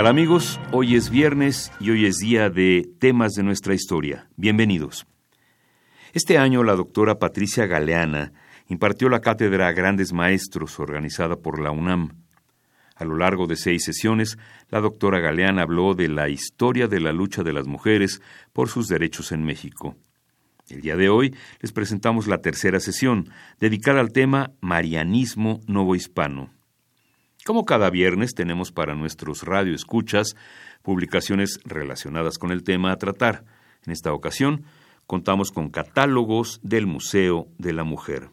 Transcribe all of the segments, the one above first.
Hola amigos? Hoy es viernes y hoy es día de temas de nuestra historia. Bienvenidos. Este año la doctora Patricia Galeana impartió la cátedra Grandes Maestros organizada por la UNAM. A lo largo de seis sesiones, la doctora Galeana habló de la historia de la lucha de las mujeres por sus derechos en México. El día de hoy les presentamos la tercera sesión, dedicada al tema Marianismo Novohispano. Como cada viernes tenemos para nuestros radioescuchas publicaciones relacionadas con el tema a tratar. En esta ocasión contamos con catálogos del Museo de la Mujer.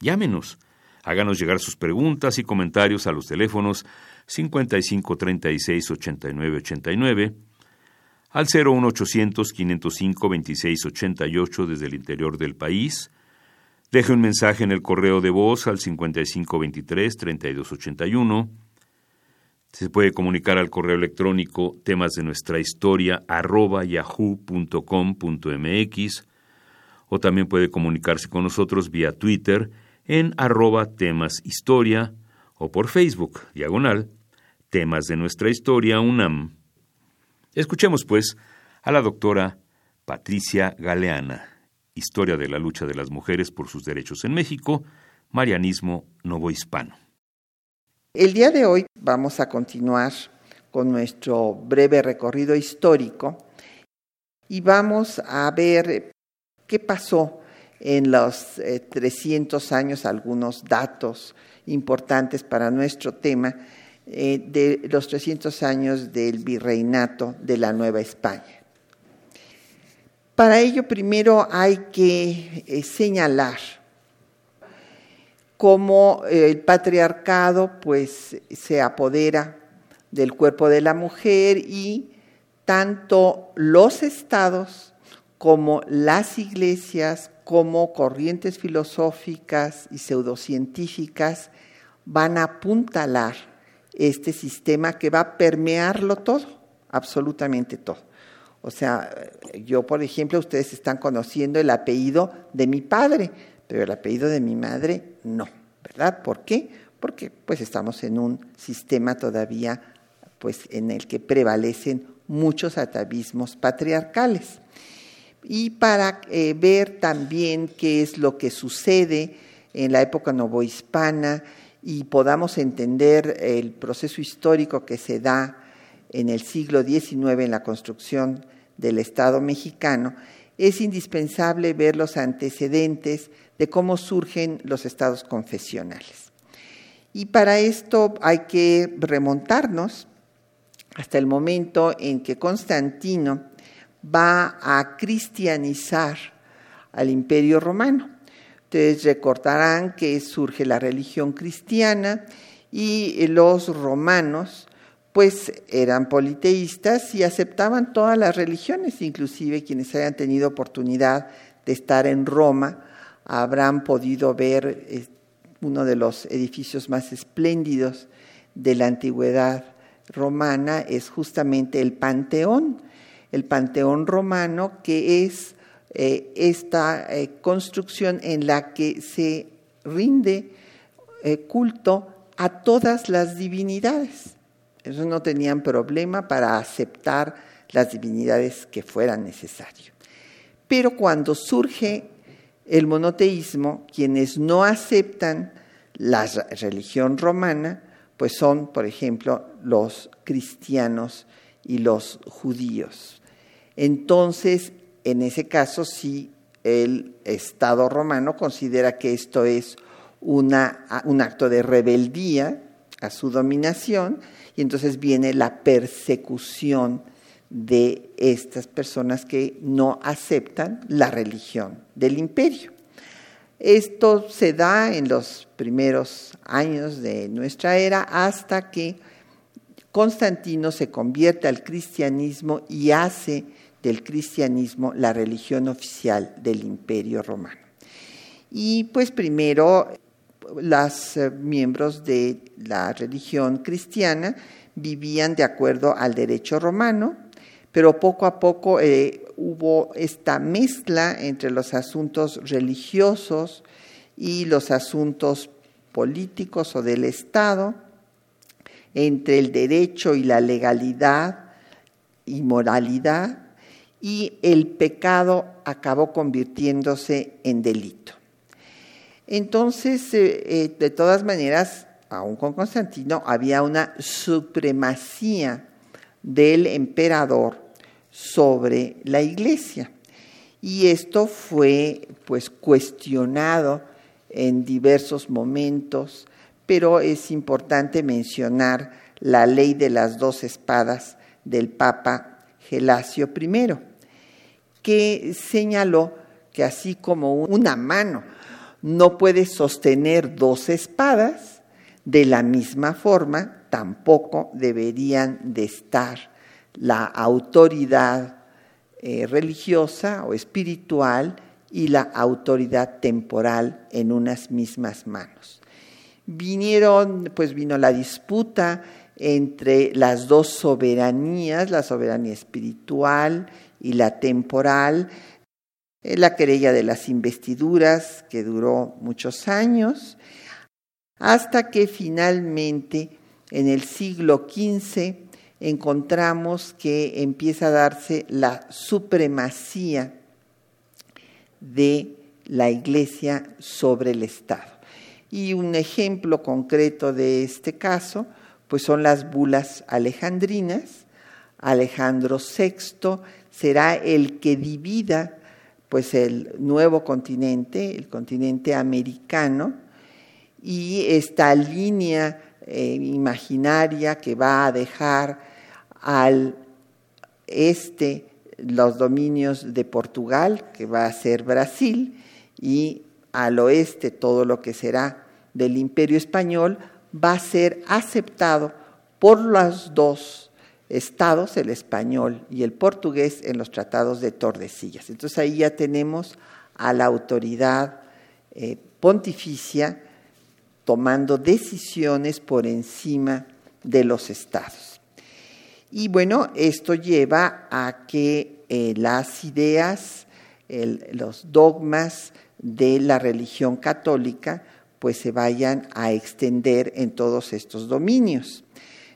Llámenos, háganos llegar sus preguntas y comentarios a los teléfonos 55 36 89 89 al 01800 505 26 88 desde el interior del país Deje un mensaje en el correo de voz al 5523-3281. Se puede comunicar al correo electrónico temas de nuestra historia arroba yahoo.com.mx o también puede comunicarse con nosotros vía Twitter en arroba temas historia o por Facebook, diagonal, temas de nuestra historia UNAM. Escuchemos pues a la doctora Patricia Galeana. Historia de la lucha de las mujeres por sus derechos en México, Marianismo Novohispano. El día de hoy vamos a continuar con nuestro breve recorrido histórico y vamos a ver qué pasó en los 300 eh, años, algunos datos importantes para nuestro tema eh, de los 300 años del virreinato de la Nueva España. Para ello primero hay que eh, señalar cómo eh, el patriarcado pues se apodera del cuerpo de la mujer y tanto los estados como las iglesias, como corrientes filosóficas y pseudocientíficas van a apuntalar este sistema que va a permearlo todo, absolutamente todo. O sea, yo, por ejemplo, ustedes están conociendo el apellido de mi padre, pero el apellido de mi madre no, ¿verdad? ¿Por qué? Porque pues estamos en un sistema todavía pues en el que prevalecen muchos atavismos patriarcales. Y para eh, ver también qué es lo que sucede en la época novohispana y podamos entender el proceso histórico que se da en el siglo XIX en la construcción del Estado mexicano, es indispensable ver los antecedentes de cómo surgen los estados confesionales. Y para esto hay que remontarnos hasta el momento en que Constantino va a cristianizar al imperio romano. Ustedes recordarán que surge la religión cristiana y los romanos pues eran politeístas y aceptaban todas las religiones, inclusive quienes hayan tenido oportunidad de estar en Roma habrán podido ver eh, uno de los edificios más espléndidos de la antigüedad romana, es justamente el Panteón, el Panteón romano, que es eh, esta eh, construcción en la que se rinde culto a todas las divinidades. Ellos no tenían problema para aceptar las divinidades que fueran necesario. Pero cuando surge el monoteísmo, quienes no aceptan la religión romana, pues son, por ejemplo, los cristianos y los judíos. Entonces, en ese caso, sí, el Estado romano considera que esto es una, un acto de rebeldía a su dominación y entonces viene la persecución de estas personas que no aceptan la religión del imperio. Esto se da en los primeros años de nuestra era hasta que Constantino se convierte al cristianismo y hace del cristianismo la religión oficial del imperio romano. Y pues primero los eh, miembros de la religión cristiana vivían de acuerdo al derecho romano, pero poco a poco eh, hubo esta mezcla entre los asuntos religiosos y los asuntos políticos o del Estado, entre el derecho y la legalidad y moralidad, y el pecado acabó convirtiéndose en delito. Entonces, eh, eh, de todas maneras, aún con Constantino, había una supremacía del emperador sobre la iglesia. Y esto fue pues cuestionado en diversos momentos, pero es importante mencionar la ley de las dos espadas del Papa Gelasio I, que señaló que así como una mano no puede sostener dos espadas, de la misma forma tampoco deberían de estar la autoridad eh, religiosa o espiritual y la autoridad temporal en unas mismas manos. Vinieron, pues vino la disputa entre las dos soberanías, la soberanía espiritual y la temporal, la querella de las investiduras, que duró muchos años, hasta que finalmente en el siglo XV encontramos que empieza a darse la supremacía de la Iglesia sobre el Estado. Y un ejemplo concreto de este caso, pues son las bulas alejandrinas. Alejandro VI será el que divida pues el nuevo continente, el continente americano, y esta línea eh, imaginaria que va a dejar al este los dominios de Portugal, que va a ser Brasil, y al oeste todo lo que será del imperio español, va a ser aceptado por los dos estados, el español y el portugués, en los tratados de Tordesillas. Entonces ahí ya tenemos a la autoridad eh, pontificia tomando decisiones por encima de los estados. Y bueno, esto lleva a que eh, las ideas, los dogmas de la religión católica, pues se vayan a extender en todos estos dominios.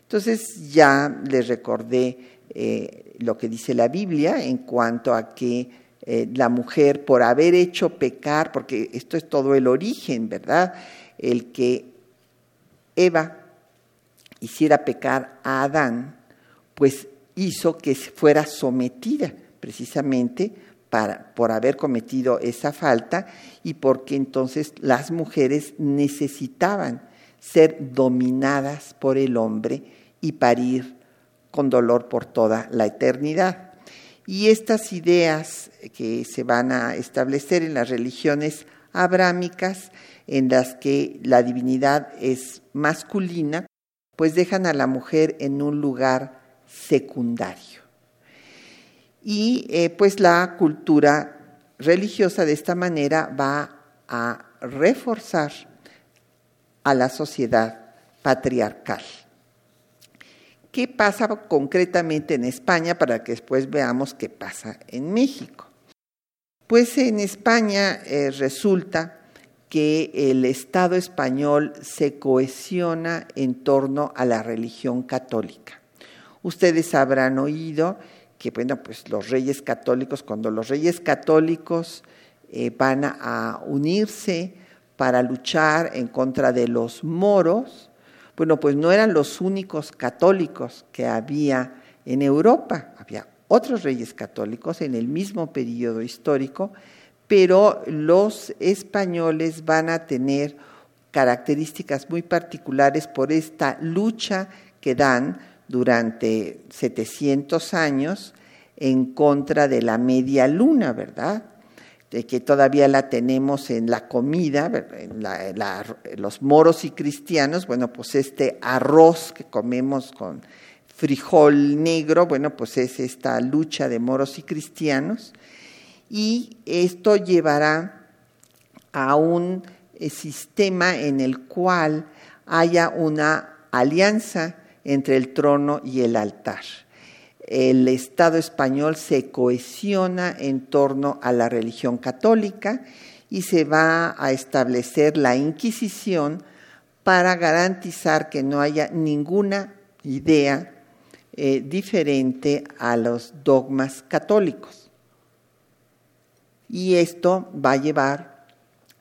Entonces ya les recordé eh, lo que dice la Biblia en cuanto a que eh, la mujer por haber hecho pecar, porque esto es todo el origen, ¿verdad? El que Eva hiciera pecar a Adán, pues hizo que fuera sometida precisamente por haber cometido esa falta y porque entonces las mujeres necesitaban ser dominadas por el hombre y parir con dolor por toda la eternidad. Y estas ideas que se van a establecer en las religiones abrámicas, en las que la divinidad es masculina, pues dejan a la mujer en un lugar secundario. Y eh, pues la cultura religiosa de esta manera va a reforzar a la sociedad patriarcal. ¿Qué pasa concretamente en España para que después veamos qué pasa en México? Pues en España eh, resulta que el Estado español se cohesiona en torno a la religión católica. Ustedes habrán oído que bueno, pues los reyes católicos, cuando los reyes católicos eh, van a unirse para luchar en contra de los moros, bueno, pues no eran los únicos católicos que había en Europa, había otros reyes católicos en el mismo periodo histórico, pero los españoles van a tener características muy particulares por esta lucha que dan durante 700 años en contra de la media luna, ¿verdad? De que todavía la tenemos en la comida, los moros y cristianos, bueno, pues este arroz que comemos con frijol negro, bueno, pues es esta lucha de moros y cristianos, y esto llevará a un eh, sistema en el cual haya una alianza entre el trono y el altar. El Estado español se cohesiona en torno a la religión católica y se va a establecer la Inquisición para garantizar que no haya ninguna idea eh, diferente a los dogmas católicos. Y esto va a llevar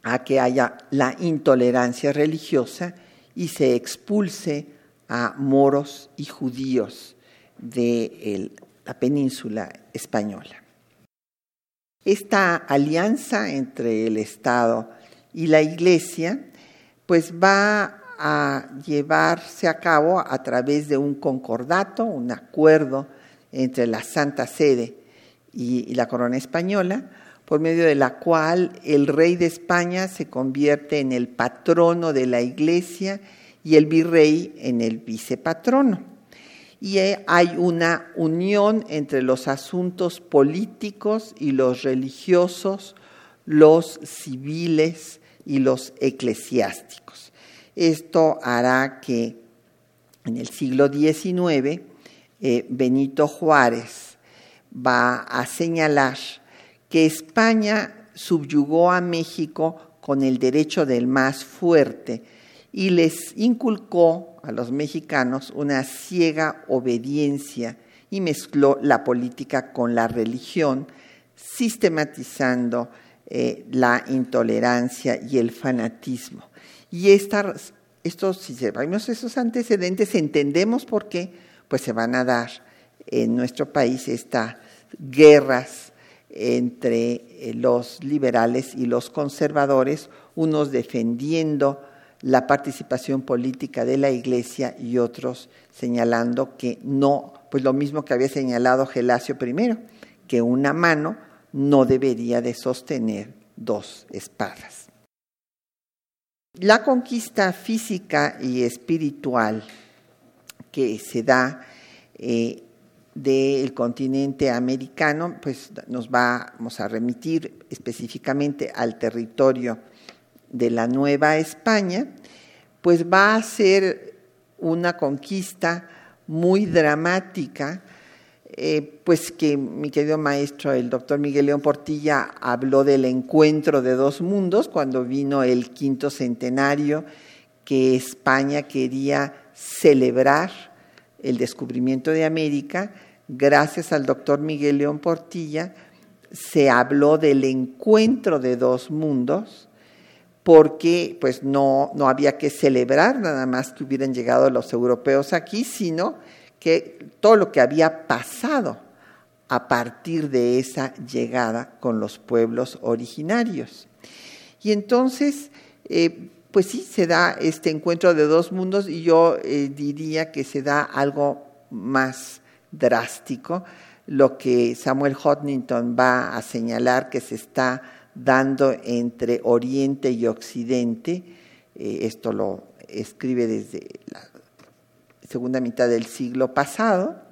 a que haya la intolerancia religiosa y se expulse a moros y judíos de la península española. Esta alianza entre el Estado y la Iglesia pues va a llevarse a cabo a través de un concordato, un acuerdo entre la Santa Sede y la corona española, por medio de la cual el rey de España se convierte en el patrono de la Iglesia y el virrey en el vicepatrono. Y hay una unión entre los asuntos políticos y los religiosos, los civiles y los eclesiásticos. Esto hará que en el siglo XIX eh, Benito Juárez va a señalar que España subyugó a México con el derecho del más fuerte, y les inculcó a los mexicanos una ciega obediencia y mezcló la política con la religión, sistematizando eh, la intolerancia y el fanatismo. Y estos, si vemos esos antecedentes, entendemos por qué pues se van a dar en nuestro país estas guerras entre eh, los liberales y los conservadores, unos defendiendo la participación política de la Iglesia y otros señalando que no, pues lo mismo que había señalado Gelasio I, que una mano no debería de sostener dos espadas. La conquista física y espiritual que se da eh, del continente americano, pues nos vamos a remitir específicamente al territorio de la Nueva España, pues va a ser una conquista muy dramática, eh, pues que mi querido maestro, el doctor Miguel León Portilla, habló del encuentro de dos mundos cuando vino el quinto centenario que España quería celebrar el descubrimiento de América. Gracias al doctor Miguel León Portilla se habló del encuentro de dos mundos porque pues no, no había que celebrar nada más que hubieran llegado los europeos aquí, sino que todo lo que había pasado a partir de esa llegada con los pueblos originarios. Y entonces, eh, pues sí, se da este encuentro de dos mundos y yo eh, diría que se da algo más drástico, lo que Samuel Hodgington va a señalar que se está dando entre Oriente y Occidente. Eh, esto lo escribe desde la segunda mitad del siglo pasado.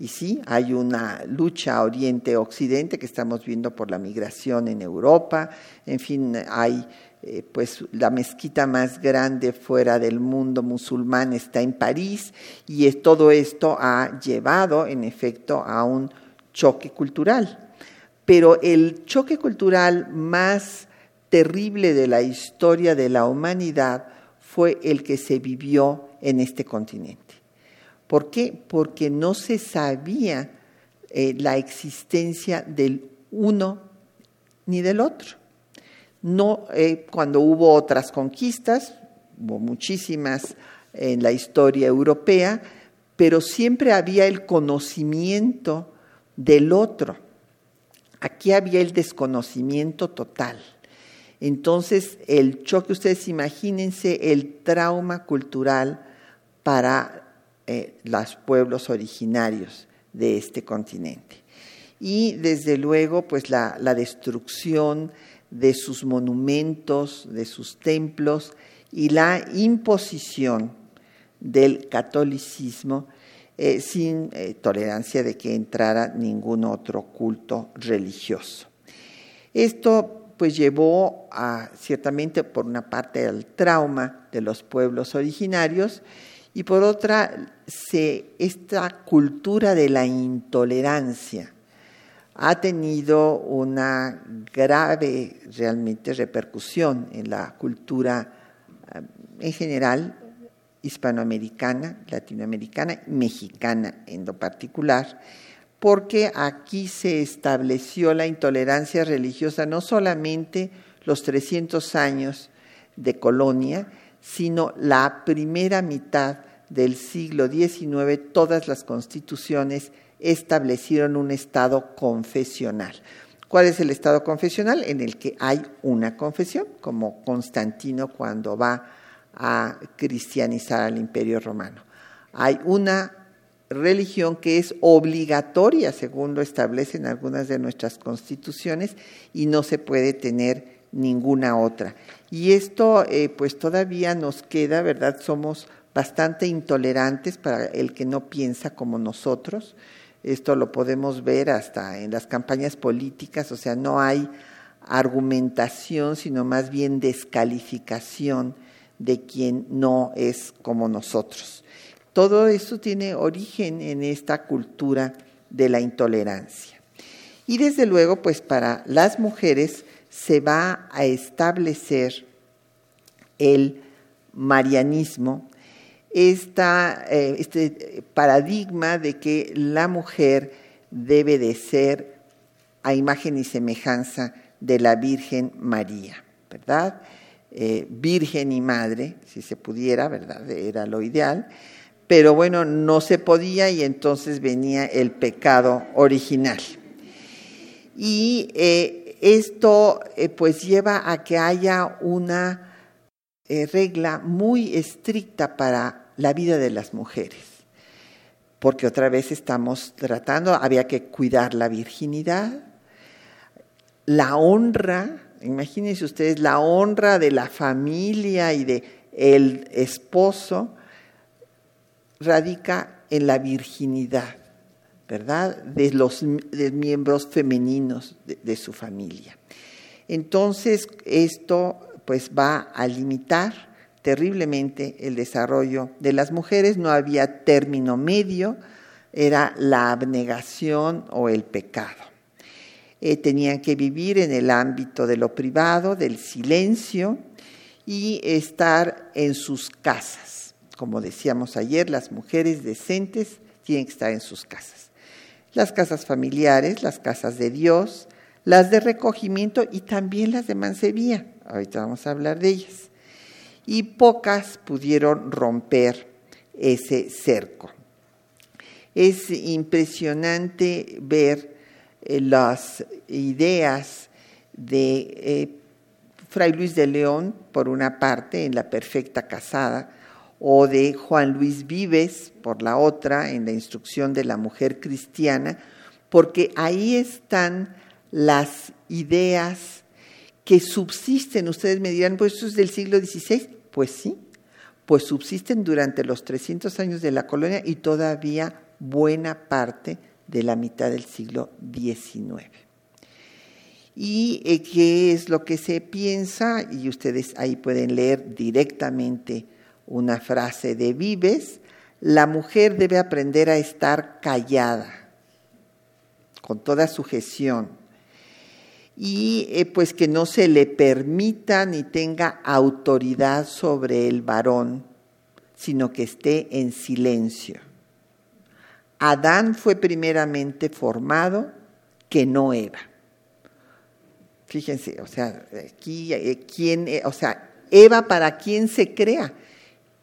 Y sí, hay una lucha Oriente-Occidente que estamos viendo por la migración en Europa. En fin, hay eh, pues la mezquita más grande fuera del mundo musulmán está en París y es, todo esto ha llevado en efecto a un choque cultural pero el choque cultural más terrible de la historia de la humanidad fue el que se vivió en este continente. ¿Por qué? Porque no se sabía eh, la existencia del uno ni del otro. No, eh, cuando hubo otras conquistas, hubo muchísimas en la historia europea, pero siempre había el conocimiento del otro. Aquí había el desconocimiento total. Entonces, el choque, ustedes imagínense el trauma cultural para eh, los pueblos originarios de este continente. Y desde luego, pues la, destrucción de sus monumentos, de sus templos y la imposición del catolicismo eh, sin eh, tolerancia de que entrara ningún otro culto religioso. Esto pues llevó a, ciertamente por una parte al trauma de los pueblos originarios y por otra esta cultura de la intolerancia ha tenido una grave realmente repercusión en la cultura eh, en general hispanoamericana, latinoamericana, mexicana en lo particular, porque aquí se estableció la intolerancia religiosa no solamente los 300 años de colonia, sino la primera mitad del siglo XIX, todas las constituciones establecieron un estado confesional. ¿Cuál es el estado confesional? En el que hay una confesión, como Constantino cuando va a cristianizar al imperio romano. Hay una religión que es obligatoria, según lo establecen algunas de nuestras constituciones, y no se puede tener ninguna otra. Y esto, eh, pues todavía nos queda, ¿verdad? Somos bastante intolerantes para el que no piensa como nosotros. Esto lo podemos ver hasta en las campañas políticas, o sea, no hay argumentación, sino más bien descalificación de quien no es como nosotros. Todo eso tiene origen en esta cultura de la intolerancia. Y desde luego, pues para las mujeres se va a establecer el marianismo, eh, este paradigma de que la mujer debe de ser a imagen y semejanza de la Virgen María, ¿verdad? Eh, virgen y madre, si se pudiera, ¿verdad? Era lo ideal pero bueno, no se podía y entonces venía el pecado original. Y eh, esto eh, pues lleva a que haya una regla muy estricta para la vida de las mujeres, porque otra vez estamos tratando, había que cuidar la virginidad, la honra, imagínense ustedes, la honra de la familia y de el esposo, radica en la virginidad, ¿verdad? De los miembros femeninos de, su familia. Entonces, esto pues va a limitar terriblemente el desarrollo de las mujeres, no había término medio, era la abnegación o el pecado. Eh, tenían que vivir en el ámbito de lo privado, del silencio y estar en sus casas como decíamos ayer, las mujeres decentes tienen que estar en sus casas. Las casas familiares, las casas de Dios, las de recogimiento y también las de mancebía. Ahorita vamos a hablar de ellas. Y pocas pudieron romper ese cerco. Es impresionante ver las ideas de eh, Fray Luis de León, por una parte, en La Perfecta Casada, o de Juan Luis Vives, por la otra, en la instrucción de la mujer cristiana, porque ahí están las ideas que subsisten. Ustedes me dirán, pues eso es del siglo XVI. Pues sí, pues subsisten durante los 300 años de la colonia y todavía buena parte de la mitad del siglo XIX. ¿Y eh, qué es lo que se piensa? Y ustedes ahí pueden leer directamente una frase de Vives, la mujer debe aprender a estar callada, con toda sujeción, y eh, pues que no se le permita ni tenga autoridad sobre el varón, sino que esté en silencio. Adán fue primeramente formado que no Eva. Fíjense, o sea, aquí, eh, ¿quién, eh, o sea, Eva para quién se crea?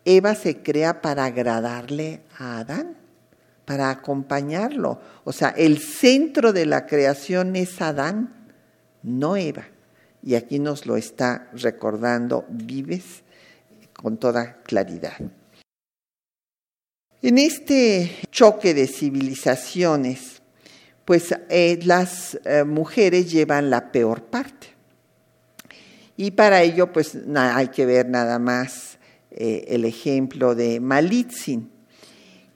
Eva se crea para agradarle a Adán, para acompañarlo. O sea, el centro de la creación es Adán, no Eva. Y aquí nos lo está recordando Vives con toda claridad. En este choque de civilizaciones, pues eh, las eh, mujeres llevan la peor parte. Y para ello, pues hay que ver nada más eh, el ejemplo de Malitzin,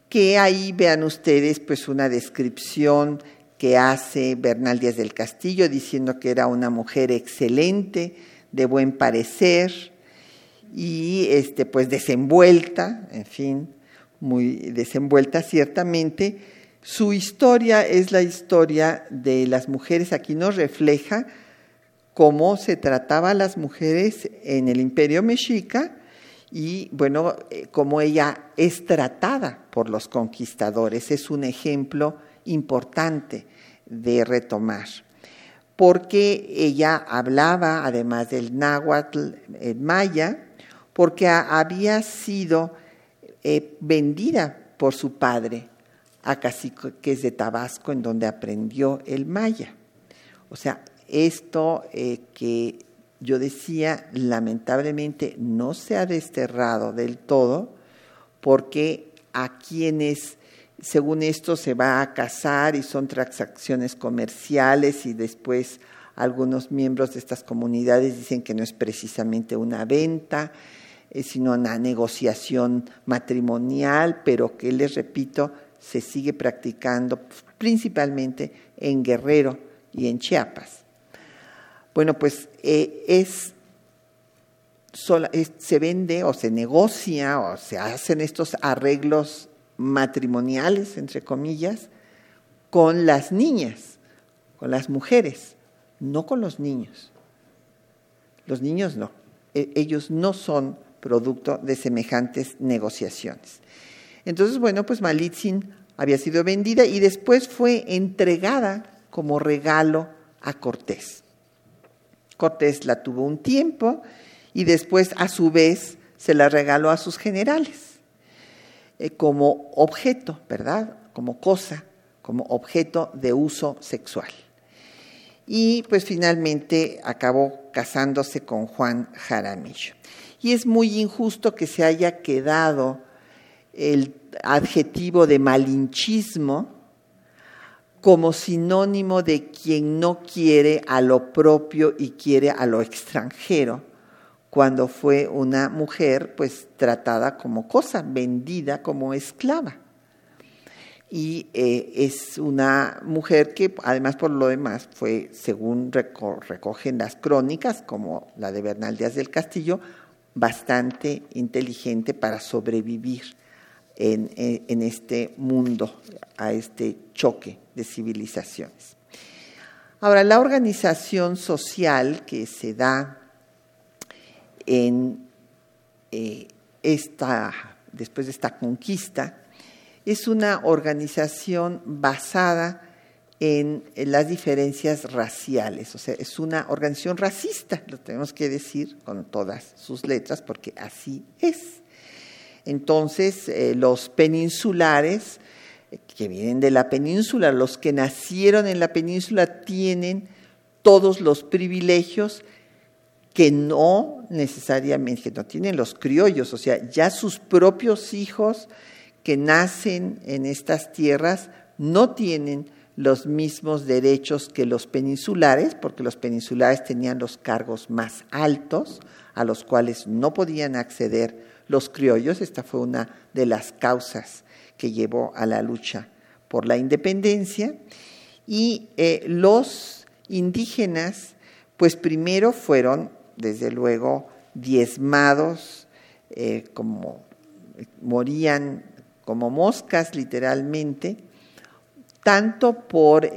que ahí vean ustedes pues una descripción que hace Bernal Díaz del Castillo diciendo que era una mujer excelente, de buen parecer y este pues desenvuelta, en fin, muy desenvuelta ciertamente. Su historia es la historia de las mujeres. Aquí nos refleja cómo se trataba a las mujeres en el imperio mexica y, bueno, eh, cómo ella es tratada por los conquistadores. Es un ejemplo importante de retomar, porque ella hablaba, además del náhuatl, en maya, porque había sido eh, vendida por su padre a es de Tabasco, en donde aprendió el maya. O sea, esto eh, que yo decía, lamentablemente no se ha desterrado del todo, porque a quienes, según esto, se va a casar y son transacciones comerciales y después algunos miembros de estas comunidades dicen que no es precisamente una venta, sino una negociación matrimonial, pero que les repito, se sigue practicando principalmente en Guerrero y en Chiapas. Bueno, pues eh, es, se vende o se negocia o se hacen estos arreglos matrimoniales, entre comillas, con las niñas, con las mujeres, no con los niños. Los niños no, e, ellos no son producto de semejantes negociaciones. Entonces, bueno, pues Malitzin había sido vendida y después fue entregada como regalo a Cortés. Cortés la tuvo un tiempo y después a su vez se la regaló a sus generales eh, como objeto, ¿verdad? Como cosa, como objeto de uso sexual. Y pues finalmente acabó casándose con Juan Jaramillo y es muy injusto que se haya quedado el adjetivo de malinchismo como sinónimo de quien no quiere a lo propio y quiere a lo extranjero, cuando fue una mujer pues tratada como cosa, vendida como esclava. Y eh, es una mujer que además por lo demás fue, según recogen las crónicas, como la de Bernal Díaz del Castillo, bastante inteligente para sobrevivir en, este mundo, a este choque de civilizaciones. Ahora, la organización social que se da en eh, esta, después de esta conquista, es una organización basada en las diferencias raciales. O sea, es una organización racista, lo tenemos que decir con todas sus letras, porque así es. Entonces, eh, los peninsulares, que vienen de la península, los que nacieron en la península, tienen todos los privilegios que no necesariamente, no tienen los criollos, o sea, ya sus propios hijos que nacen en estas tierras no tienen los mismos derechos que los peninsulares, porque los peninsulares tenían los cargos más altos, a los cuales no podían acceder los criollos. Esta fue una de las causas que llevó a la lucha por la independencia. Y eh, los indígenas, pues primero fueron, desde luego, diezmados, eh, como morían como moscas literalmente, tanto por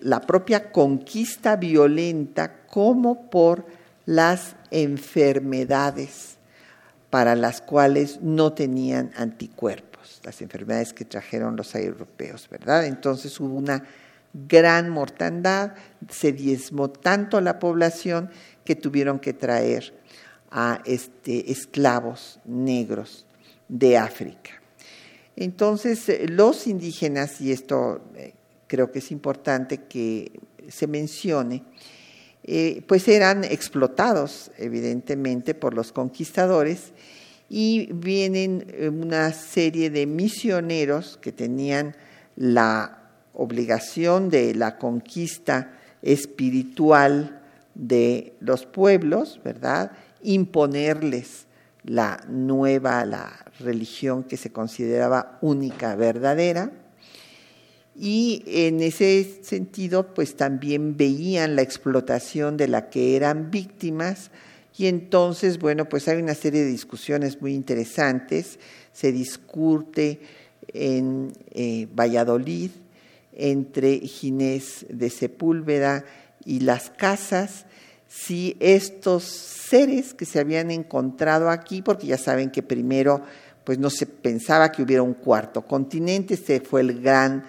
la propia conquista violenta como por las enfermedades para las cuales no tenían anticuerpos. las enfermedades que trajeron los europeos, ¿verdad? Entonces hubo una gran mortandad, se diezmó tanto la población que tuvieron que traer a este, esclavos negros de África. Entonces, eh, los indígenas, y esto eh, creo que es importante que se mencione, eh, pues eran explotados evidentemente por los conquistadores y vienen una serie de misioneros que tenían la obligación de la conquista espiritual de los pueblos, ¿verdad? Imponerles la nueva, la religión que se consideraba única, verdadera. Y en ese sentido, pues también veían la explotación de la que eran víctimas. Y entonces, bueno, pues hay una serie de discusiones muy interesantes. Se discute en eh, Valladolid entre Ginés de Sepúlveda y las casas, si estos seres que se habían encontrado aquí, porque ya saben que primero pues no se pensaba que hubiera un cuarto continente, este fue el gran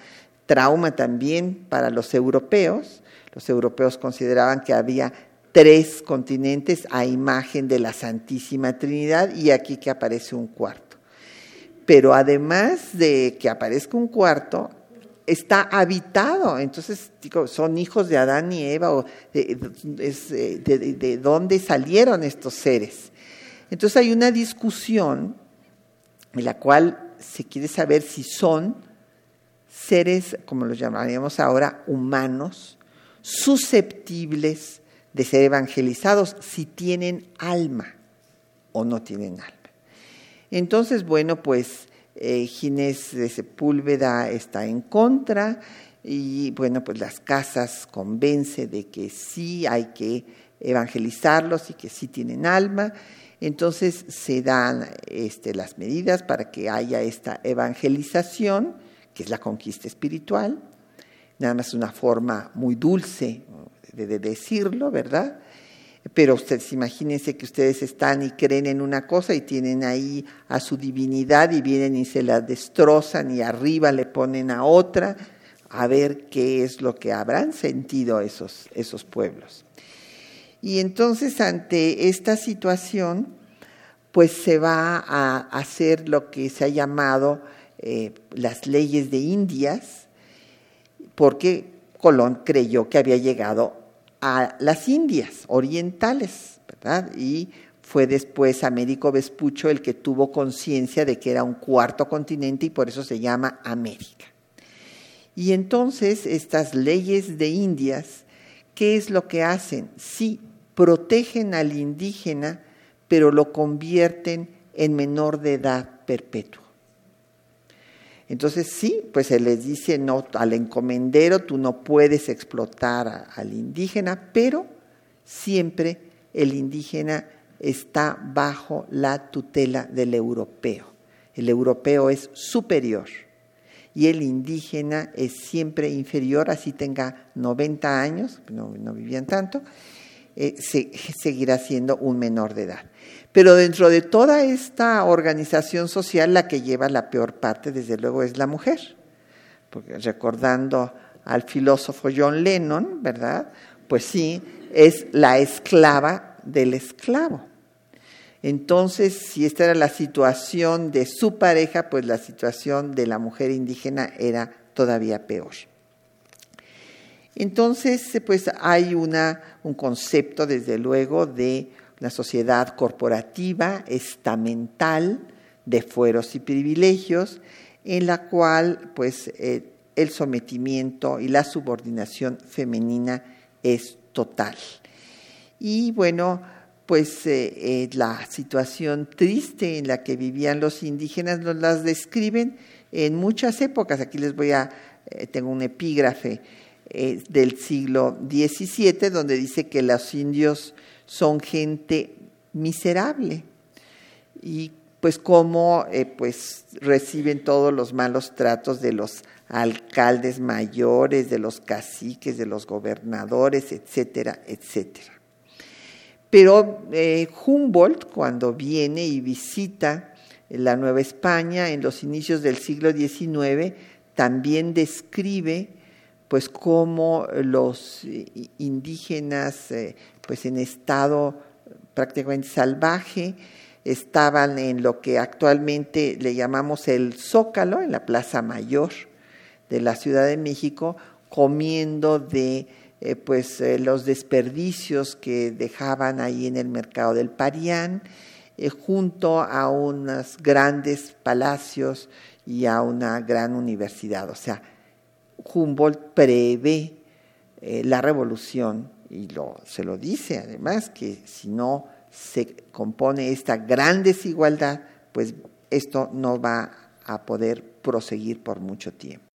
trauma también para los europeos. Los europeos consideraban que había tres continentes a imagen de la Santísima Trinidad y aquí que aparece un cuarto. Pero además de que aparezca un cuarto, está habitado. Entonces, son hijos de Adán y Eva, o de, de, dónde salieron estos seres. Entonces hay una discusión en la cual se quiere saber si son seres, como los llamaríamos ahora, humanos, susceptibles de ser evangelizados, si tienen alma o no tienen alma. Entonces, bueno, pues eh, Ginés de Sepúlveda está en contra y bueno, pues las casas convence de que sí hay que evangelizarlos y que sí tienen alma. Entonces se dan este, las medidas para que haya esta evangelización, que es la conquista espiritual. Nada más una forma muy dulce de decirlo, ¿verdad? Pero ustedes imagínense que ustedes están y creen en una cosa y tienen ahí a su divinidad y vienen y se la destrozan y arriba le ponen a otra, a ver qué es lo que habrán sentido esos, esos pueblos. Y entonces ante esta situación, pues se va a hacer lo que se ha llamado eh, las leyes de Indias, porque Colón creyó que había llegado a las Indias orientales, ¿verdad? Y fue después Américo Vespucho el que tuvo conciencia de que era un cuarto continente y por eso se llama América. Y entonces estas leyes de Indias, ¿qué es lo que hacen? Sí, protegen al indígena, pero lo convierten en menor de edad perpetua. Entonces sí, pues se les dice no al encomendero, tú no puedes explotar al indígena, pero siempre el indígena está bajo la tutela del europeo. El europeo es superior y el indígena es siempre inferior, así tenga 90 años, no, vivían tanto, eh, seguirá siendo un menor de edad. Pero dentro de toda esta organización social, la que lleva la peor parte, desde luego, es la mujer. Porque recordando al filósofo John Lennon, ¿verdad? Pues sí, es la esclava del esclavo. Entonces, si esta era la situación de su pareja, pues la situación de la mujer indígena era todavía peor. Entonces, pues hay una, un concepto, desde luego, de una sociedad corporativa, estamental, de fueros y privilegios, en la cual pues, eh, el sometimiento y la subordinación femenina es total. Y bueno, pues eh, eh, la situación triste en la que vivían los indígenas nos las describen en muchas épocas. Aquí les voy a, tengo un epígrafe del siglo XVII donde dice que los indios son gente miserable y pues cómo eh, pues reciben todos los malos tratos de los alcaldes mayores, de los caciques, de los gobernadores, etcétera, etcétera. Pero eh, Humboldt, cuando viene y visita la Nueva España en los inicios del siglo XIX también describe pues cómo los indígenas eh, pues en estado prácticamente salvaje estaban en lo que actualmente le llamamos el Zócalo, en la Plaza Mayor de la Ciudad de México, comiendo de eh, pues eh, los desperdicios que dejaban ahí en el mercado del Parián, eh, junto a unos grandes palacios y a una gran universidad. O sea, Humboldt prevé la revolución y lo, se lo dice además que si no se compone esta gran desigualdad, pues esto no va a poder proseguir por mucho tiempo.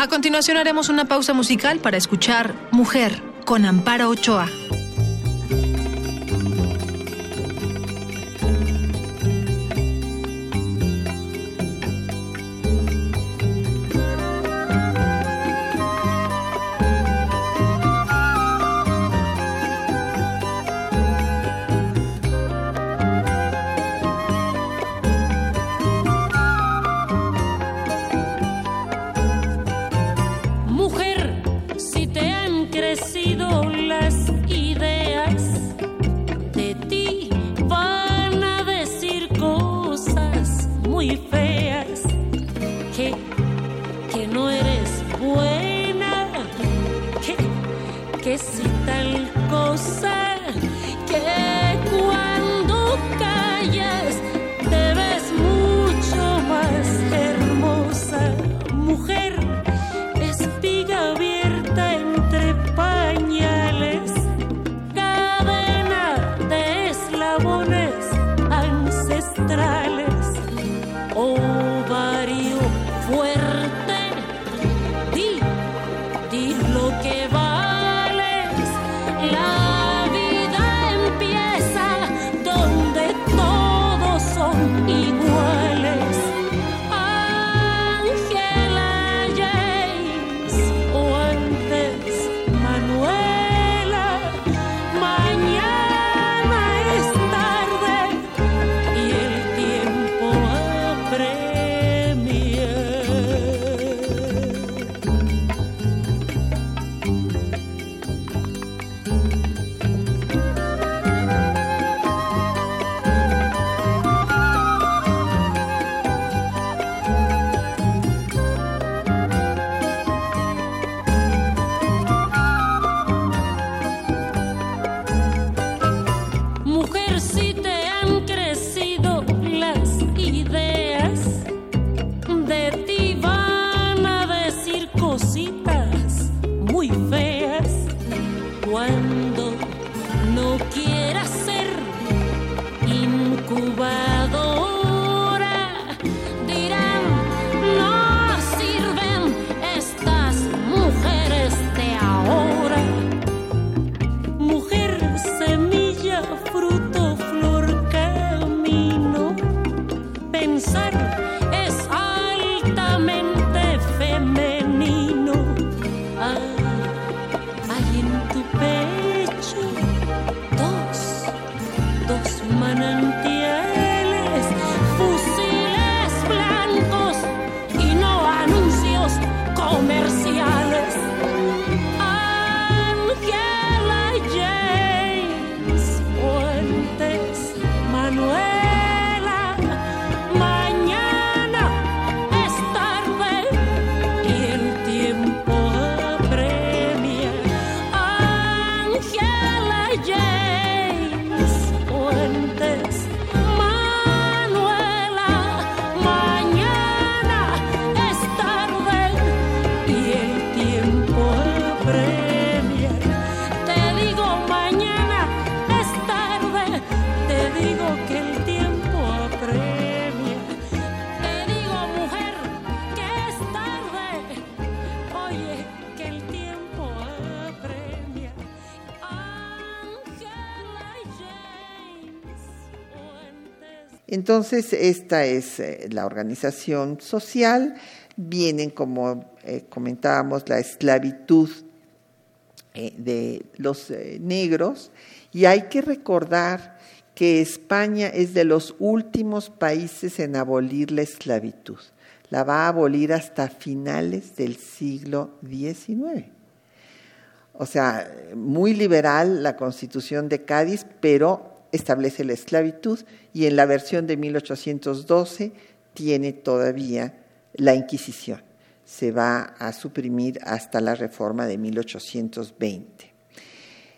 A continuación haremos una pausa musical para escuchar Mujer con Amparo Ochoa. que cuando calles te ves mucho más hermosa, mujer, espiga abierta entre pañales, cadena de eslabones ancestrales, ovario fuerte. di Lo que vales la... Entonces, esta es eh, la organización social. Vienen, como eh, comentábamos, la esclavitud eh, de los negros y hay que recordar que España es de los últimos países en abolir la esclavitud. La va a abolir hasta finales del siglo XIX. O sea, muy liberal la constitución de Cádiz, pero establece la esclavitud y en la versión de 1812 tiene todavía la Inquisición. Se va a suprimir hasta la reforma de 1820.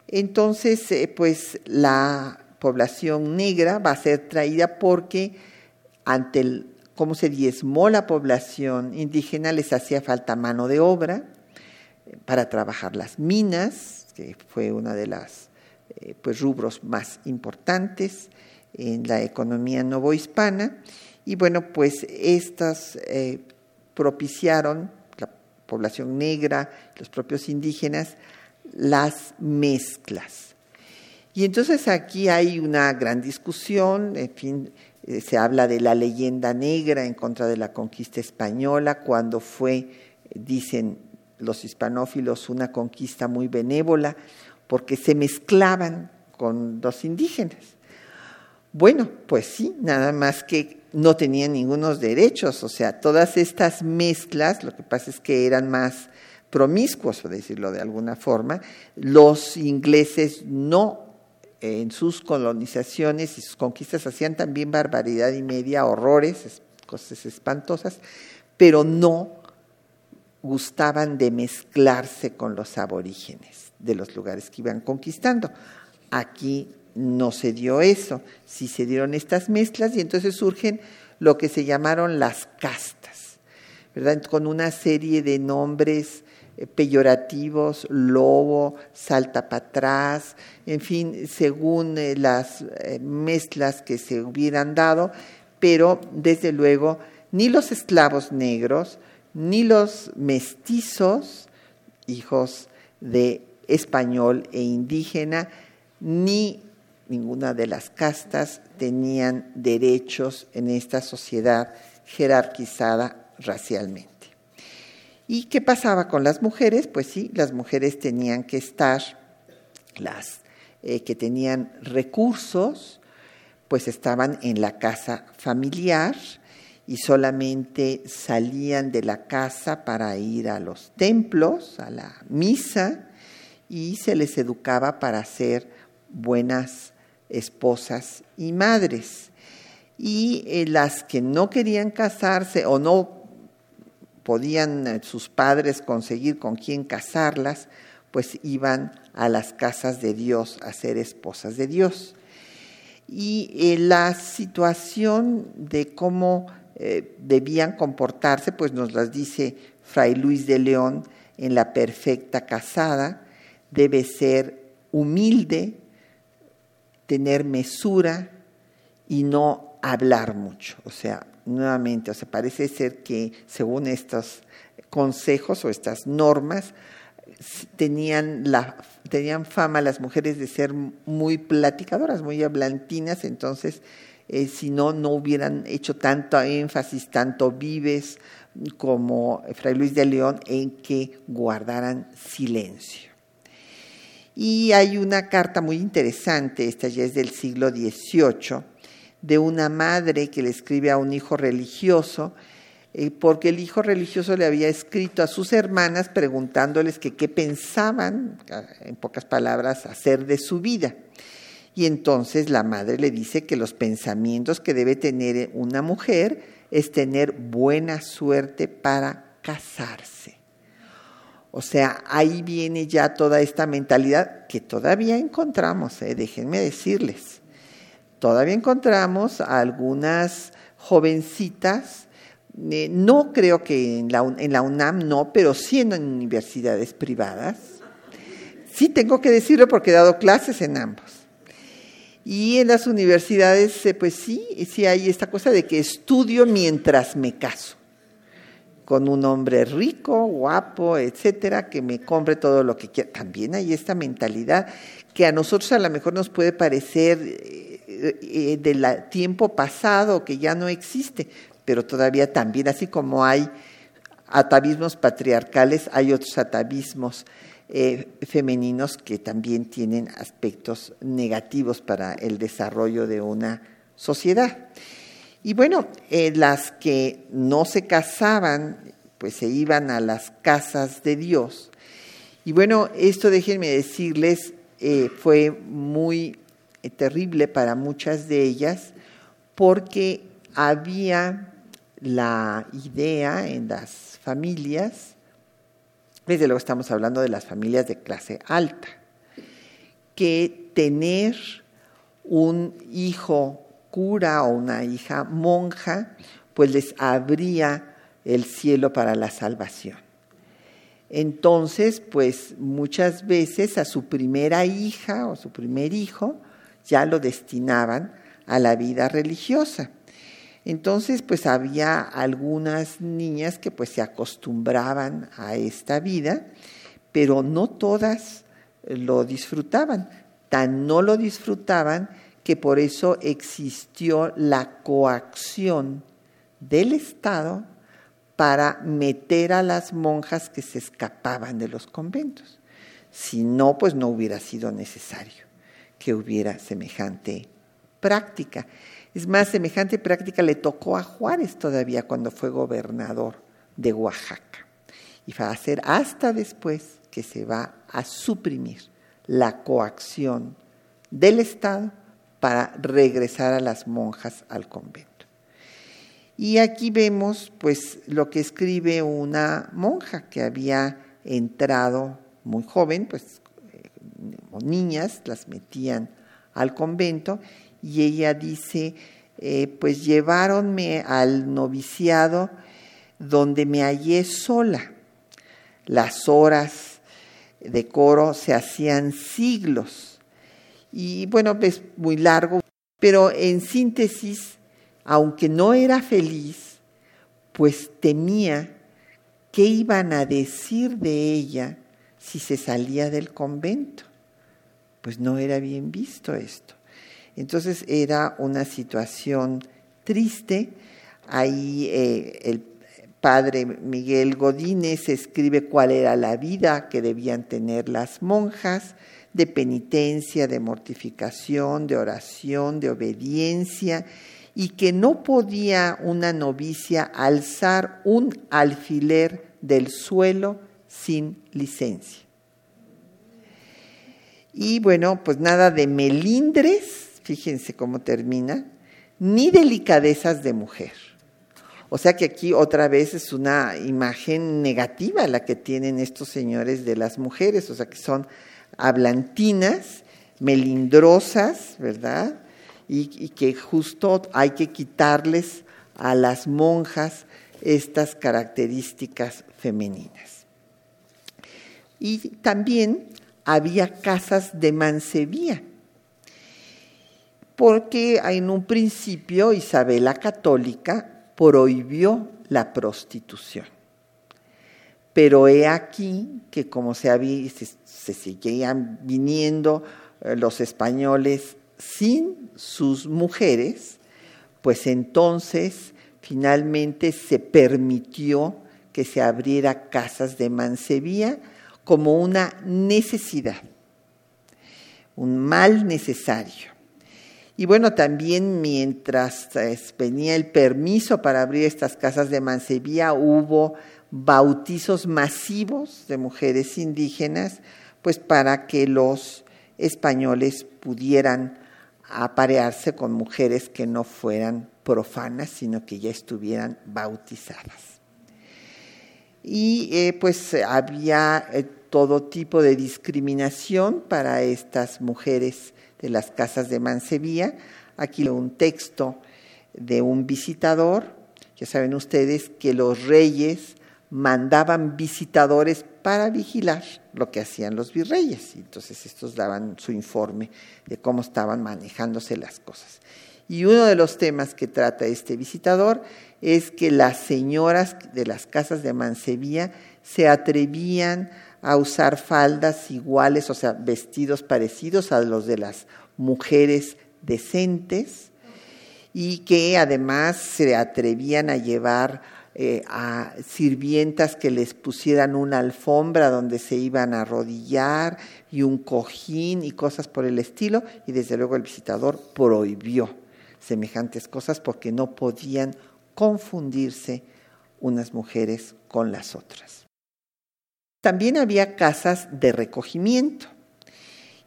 Entonces, eh, pues la población negra va a ser traída porque ante el, cómo se diezmó la población indígena les hacía falta mano de obra para trabajar las minas, que fue una de las eh, pues, rubros más importantes en la economía novohispana. Y bueno, pues estas eh, propiciaron, la población negra, los propios indígenas, las mezclas. Y entonces aquí hay una gran discusión, en fin, eh, se habla de la leyenda negra en contra de la conquista española, cuando fue, dicen los hispanófilos, una conquista muy benévola, porque se mezclaban con los indígenas. Bueno, pues sí, nada más que no tenían ningunos derechos, o sea, todas estas mezclas, lo que pasa es que eran más promiscuos, por decirlo de alguna forma, los ingleses no en sus colonizaciones y sus conquistas hacían también barbaridad y media, horrores, cosas espantosas, pero no gustaban de mezclarse con los aborígenes de los lugares que iban conquistando. Aquí no se dio eso, sí se dieron estas mezclas y entonces surgen lo que se llamaron las castas, ¿verdad? Con una serie de nombres eh, peyorativos, lobo, salta para atrás, en fin, según eh, las eh, mezclas que se hubieran dado, pero desde luego ni los esclavos negros, ni los mestizos, hijos de español e indígena, ni ninguna de las castas tenían derechos en esta sociedad jerarquizada racialmente. ¿Y qué pasaba con las mujeres? Pues sí, las mujeres tenían que estar, las eh, que tenían recursos, pues estaban en la casa familiar y solamente salían de la casa para ir a los templos, a la misa, y se les educaba para ser buenas esposas y madres. Y eh, las que no querían casarse o no podían eh, sus padres conseguir con quién casarlas, pues iban a las casas de Dios a ser esposas de Dios. Y eh, la situación de cómo debían comportarse, pues nos las dice Fray Luis de León en La Perfecta Casada, debe ser humilde, tener mesura y no hablar mucho. O sea, nuevamente, o sea, parece ser que según estos consejos o estas normas, tenían, la, tenían fama las mujeres de ser muy platicadoras, muy hablantinas, entonces eh, si no, no hubieran hecho tanto énfasis, tanto vives como Fray Luis de León en que guardaran silencio. Y hay una carta muy interesante, esta ya es del siglo XVIII, de una madre que le escribe a un hijo religioso, eh, porque el hijo religioso le había escrito a sus hermanas preguntándoles que qué pensaban, en pocas palabras, hacer de su vida. Y entonces la madre le dice que los pensamientos que debe tener una mujer es tener buena suerte para casarse. O sea, ahí viene ya toda esta mentalidad que todavía encontramos, eh, déjenme decirles. Todavía encontramos a algunas jovencitas, eh, no creo que en la, en la UNAM no, pero sí en universidades privadas. Sí tengo que decirlo porque he dado clases en ambos. Y en las universidades, eh, pues sí, sí hay esta cosa de que estudio mientras me caso con un hombre rico, guapo, etcétera, que me compre todo lo que quiera. También hay esta mentalidad que a nosotros a lo mejor nos puede parecer eh, eh, del tiempo pasado, que ya no existe, pero todavía también, así como hay atavismos patriarcales, hay otros atavismos eh, femeninos que también tienen aspectos negativos para el desarrollo de una sociedad. Y bueno, eh, las que no se casaban, pues se iban a las casas de Dios. Y bueno, esto déjenme decirles, eh, fue muy terrible para muchas de ellas porque había la idea en las familias desde luego estamos hablando de las familias de clase alta, que tener un hijo cura o una hija monja, pues les abría el cielo para la salvación. Entonces, pues muchas veces a su primera hija o su primer hijo ya lo destinaban a la vida religiosa. Entonces, pues había algunas niñas que pues se acostumbraban a esta vida, pero no todas lo disfrutaban. Tan no lo disfrutaban que por eso existió la coacción del Estado para meter a las monjas que se escapaban de los conventos. Si no, pues no hubiera sido necesario que hubiera semejante práctica. Es más, semejante práctica le tocó a Juárez todavía cuando fue gobernador de Oaxaca. Y va a ser hasta después que se va a suprimir la coacción del Estado para regresar a las monjas al convento. Y aquí vemos pues lo que escribe una monja que había entrado muy joven, pues eh, niñas las metían al convento y ella dice, eh, pues lleváronme al noviciado donde me hallé sola. Las horas de coro se hacían siglos. Y bueno, es muy largo, pero en síntesis, aunque no era feliz, pues temía qué iban a decir de ella si se salía del convento. Pues no era bien visto esto. Entonces era una situación triste. Ahí eh, el padre Miguel Godínez escribe cuál era la vida que debían tener las monjas, de penitencia, de mortificación, de oración, de obediencia, y que no podía una novicia alzar un alfiler del suelo sin licencia. Y bueno, pues nada de melindres, fíjense cómo termina, ni delicadezas de mujer. O sea que aquí otra vez es una imagen negativa la que tienen estos señores de las mujeres, o sea que son hablantinas, melindrosas, ¿verdad? Y, que justo hay que quitarles a las monjas estas características femeninas. Y también había casas de mancebía porque en un principio Isabel la Católica prohibió la prostitución. Pero he aquí que como se, se, seguían viniendo eh, los españoles sin sus mujeres, pues entonces finalmente se permitió que se abriera casas de mancebía como una necesidad, un mal necesario. Y bueno, también mientras venía el permiso para abrir estas casas de mancebía, hubo bautizos masivos de mujeres indígenas, pues para que los españoles pudieran aparearse con mujeres que no fueran profanas, sino que ya estuvieran bautizadas. Y eh, pues había eh, todo tipo de discriminación para estas mujeres de las casas de Mansevía. Aquí un texto de un visitador. Ya saben ustedes que los reyes mandaban visitadores para vigilar lo que hacían los virreyes. Entonces estos daban su informe de cómo estaban manejándose las cosas. Y uno de los temas que trata este visitador es que las señoras de las casas de Mansevía se atrevían a usar faldas iguales, o sea, vestidos parecidos a los de las mujeres decentes y que además se atrevían a llevar eh, a sirvientas que les pusieran una alfombra donde se iban a arrodillar y un cojín y cosas por el estilo, y desde luego el visitador prohibió semejantes cosas porque no podían confundirse unas mujeres con las otras. También había casas de recogimiento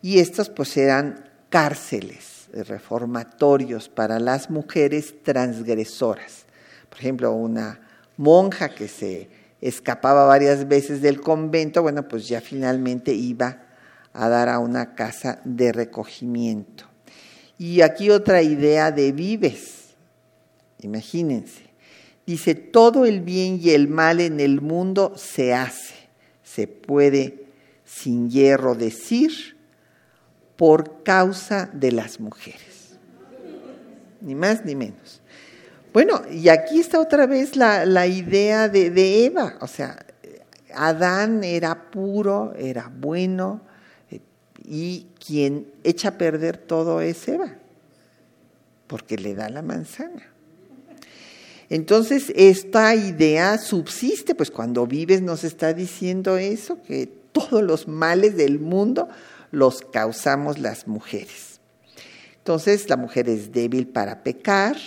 y estos pues eran cárceles, reformatorios para las mujeres transgresoras. Por ejemplo, una monja que se escapaba varias veces del convento, bueno, pues ya finalmente iba a dar a una casa de recogimiento. Y aquí otra idea de vives, imagínense. Dice, todo el bien y el mal en el mundo se hace, se puede sin hierro decir, por causa de las mujeres. Ni más ni menos. Bueno, y aquí está otra vez la, idea de, de, Eva, o sea, Adán era puro, era bueno, eh, y quien echa a perder todo es Eva, porque le da la manzana. Entonces, esta idea subsiste, pues cuando vives nos está diciendo eso, que todos los males del mundo los causamos las mujeres. Entonces, la mujer es débil para pecar,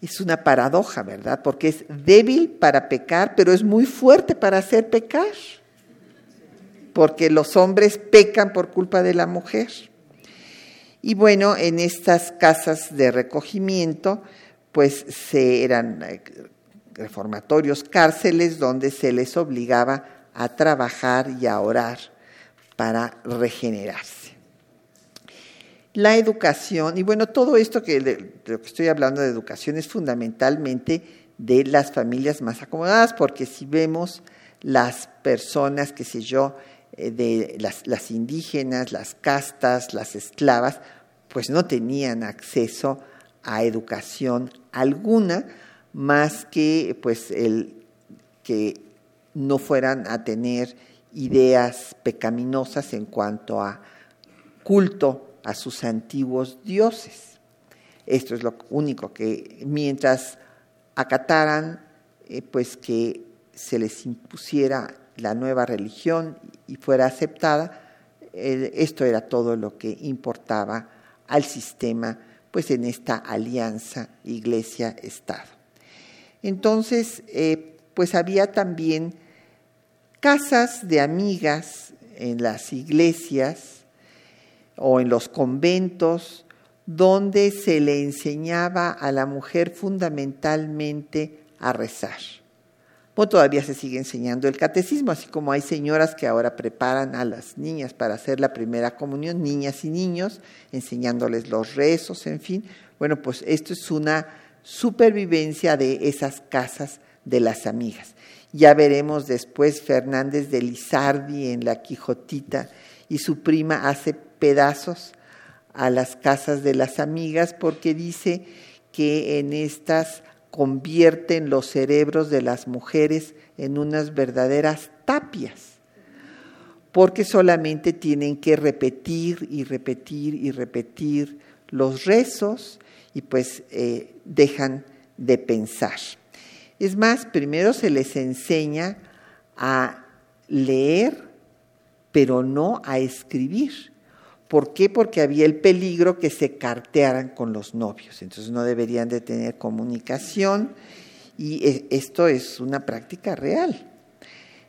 es una paradoja, ¿verdad? Porque es débil para pecar, pero es muy fuerte para hacer pecar. Porque los hombres pecan por culpa de la mujer. Y bueno, en estas casas de recogimiento, pues se eran eh, reformatorios, cárceles donde se les obligaba a trabajar y a orar para regenerarse. La educación, y bueno, todo esto que, de, lo que estoy hablando de educación es fundamentalmente de las familias más acomodadas, porque si vemos las personas, qué sé yo, eh, de las, las indígenas, las castas, las esclavas, pues no tenían acceso a educación alguna, más que pues el que no fueran a tener ideas pecaminosas en cuanto a culto a sus antiguos dioses. Esto es lo único que mientras acataran, eh, pues que se les impusiera la nueva religión y fuera aceptada, esto era todo lo que importaba al sistema, pues en esta alianza iglesia-estado. Entonces, eh, pues había también casas de amigas en las iglesias, o en los conventos, donde se le enseñaba a la mujer fundamentalmente a rezar. Todavía se sigue enseñando el catecismo, así como hay señoras que ahora preparan a las niñas para hacer la primera comunión, niñas y niños, enseñándoles los rezos, en fin. Bueno, pues esto es una supervivencia de esas casas de las amigas. Ya veremos después Fernández de Lizardi en La Quijotita y su prima hace pedazos a las casas de las amigas porque dice que en estas convierten los cerebros de las mujeres en unas verdaderas tapias, porque solamente tienen que repetir y repetir y repetir los rezos y pues eh, dejan de pensar. Es más, primero se les enseña a leer, pero no a escribir. ¿Por qué? Porque había el peligro que se cartearan con los novios, entonces no deberían de tener comunicación y e, esto es una práctica real.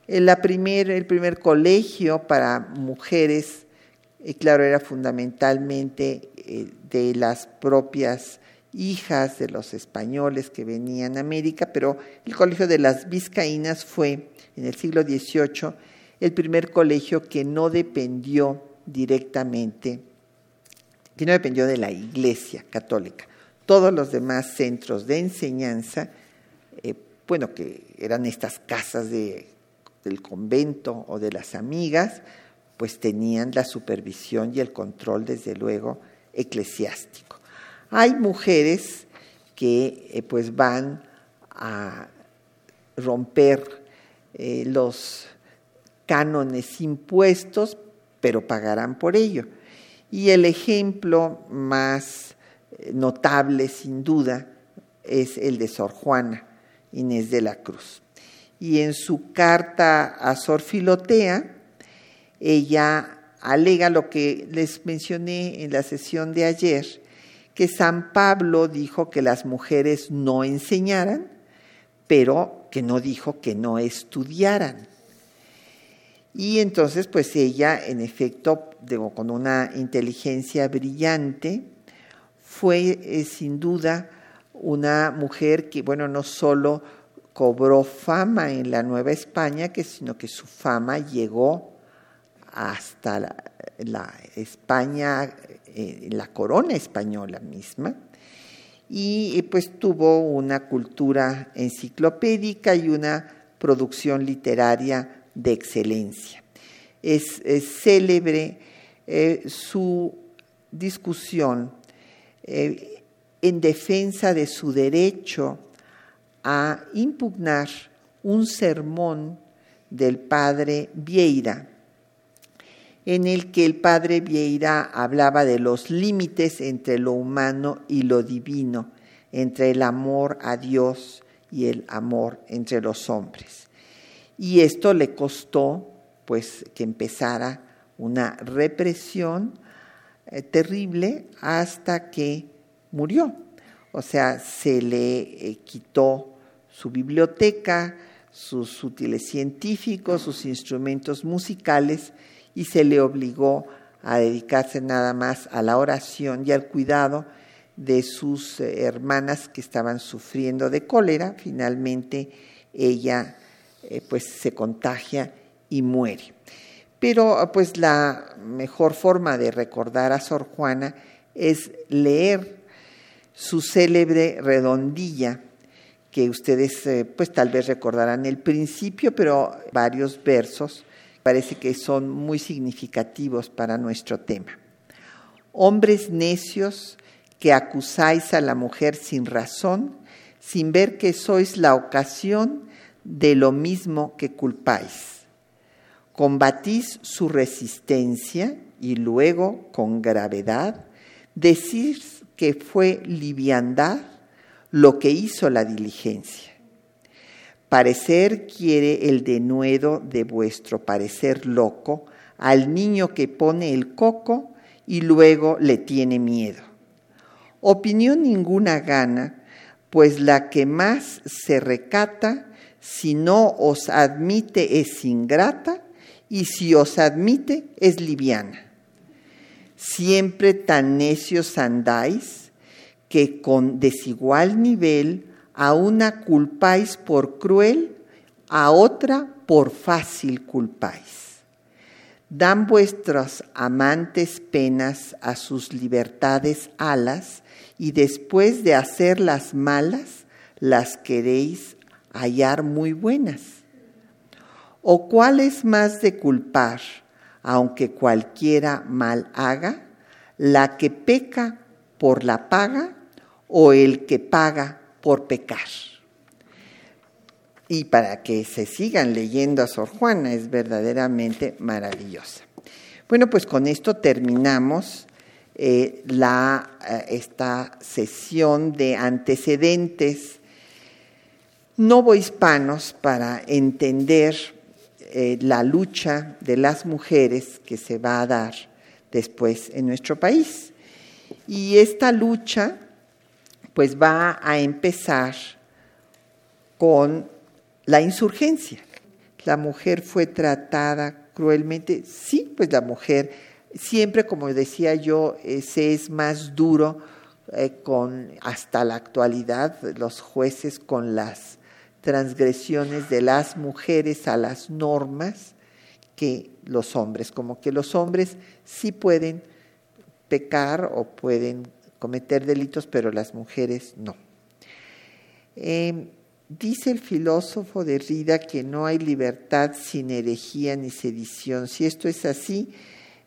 el primer colegio para mujeres, eh, claro, era fundamentalmente eh, de las propias hijas de los españoles que venían a América, pero el colegio de las vizcaínas fue en el siglo XVIII el primer colegio que no dependió directamente, que no dependió de la Iglesia Católica. Todos los demás centros de enseñanza, eh, bueno, que eran estas casas de, del convento o de las amigas, pues tenían la supervisión y el control, desde luego, eclesiástico. Hay mujeres que eh, pues van a romper eh, los cánones impuestos pero pagarán por ello. Y el ejemplo más eh, notable, sin duda, es el de Sor Juana, Inés de la Cruz. Y en su carta a Sor Filotea, ella alega lo que les mencioné en la sesión de ayer, que San Pablo dijo que las mujeres no enseñaran, pero que no dijo que no estudiaran. Y entonces, pues ella, en efecto, con una inteligencia brillante, fue eh, sin duda una mujer que, bueno, no solo cobró fama en la Nueva España, que, sino que su fama llegó hasta la, España, eh, la corona española misma, y pues tuvo una cultura enciclopédica y una producción literaria de excelencia. Es, célebre eh, su discusión eh, en defensa de su derecho a impugnar un sermón del padre Vieira, en el que el padre Vieira hablaba de los límites entre lo humano y lo divino, entre el amor a Dios y el amor entre los hombres. Y esto le costó pues que empezara una represión eh, terrible hasta que murió. O sea, se le eh, quitó su biblioteca, sus útiles científicos, sus instrumentos musicales y se le obligó a dedicarse nada más a la oración y al cuidado de sus eh, hermanas que estaban sufriendo de cólera. Finalmente ella pues se contagia y muere. Pero pues la mejor forma de recordar a Sor Juana es leer su célebre redondilla, que ustedes eh, pues tal vez recordarán el principio, pero varios versos parece que son muy significativos para nuestro tema. Hombres necios que acusáis a la mujer sin razón, sin ver que sois la ocasión de lo mismo que culpáis combatís su resistencia y luego, con gravedad, decís que fue liviandad lo que hizo la diligencia. Parecer quiere el denuedo de vuestro parecer loco al niño que pone el coco y luego le tiene miedo. Opinión ninguna gana, pues la que más se recata, si no os admite es ingrata y si os admite es liviana. Siempre tan necios andáis que con desigual nivel a una culpáis por cruel, a otra por fácil culpáis. Dan vuestros amantes penas a sus libertades alas y después de hacer las malas, las queréis hallar muy buenas ¿O cuál es más de culpar, aunque cualquiera mal haga, la que peca por la paga o el que paga por pecar? Y para que se sigan leyendo a Sor Juana es verdaderamente maravillosa. Bueno, pues con esto terminamos eh, la, eh, esta sesión de antecedentes novohispanos para entender eh, la lucha de las mujeres que se va a dar después en nuestro país. Y esta lucha pues va a empezar con la insurgencia. La mujer fue tratada cruelmente. Sí, pues la mujer siempre, como decía yo, se es más duro eh, con hasta la actualidad los jueces con las transgresiones de las mujeres a las normas que los hombres, como que los hombres sí pueden pecar o pueden cometer delitos, pero las mujeres no. Em, dice el filósofo de Rida que no hay libertad sin herejía ni sedición. Si esto es así,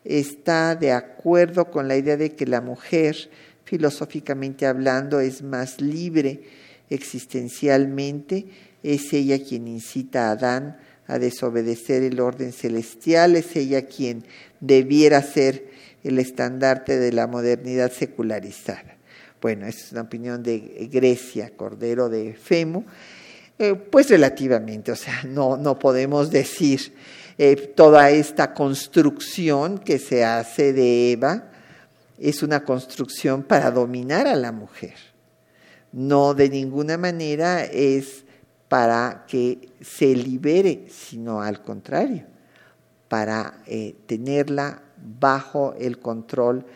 está de acuerdo con la idea de que la mujer, filosóficamente hablando, es más libre existencialmente es ella quien incita a Adán a desobedecer el orden celestial, es ella quien debiera ser el estandarte de la modernidad secularizada. Bueno, es una opinión de Grecia, Cordero de Femo. Eh, pues relativamente, o sea, no, no podemos decir eh, toda esta construcción que se hace de Eva es una construcción para dominar a la mujer. No de ninguna manera es para que se libere, sino al contrario, para eh, tenerla bajo el control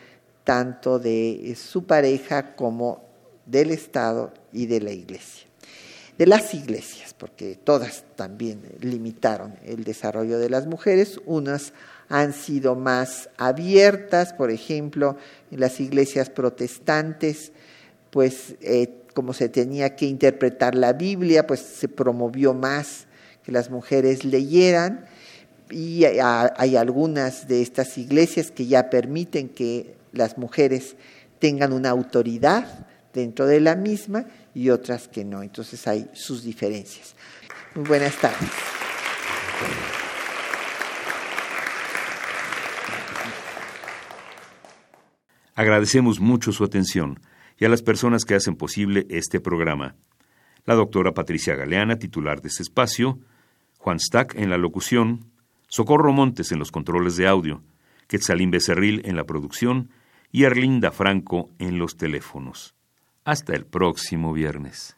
tanto de su pareja como del Estado y de la Iglesia. De las iglesias, porque todas también limitaron el desarrollo de las mujeres, unas han sido más abiertas, por ejemplo, en las iglesias protestantes, pues eh, como se tenía que interpretar la Biblia, pues se promovió más que las mujeres leyeran y hay algunas de estas iglesias que ya permiten que las mujeres tengan una autoridad dentro de la misma y otras que no. Entonces hay sus diferencias. Muy buenas tardes. Agradecemos mucho su atención y a las personas que hacen posible este programa. La doctora Patricia Galeana, titular de este espacio, Juan Stack en la locución, Socorro Montes en los controles de audio, Quetzalín Becerril en la producción y Arlinda Franco en los teléfonos. Hasta el próximo viernes.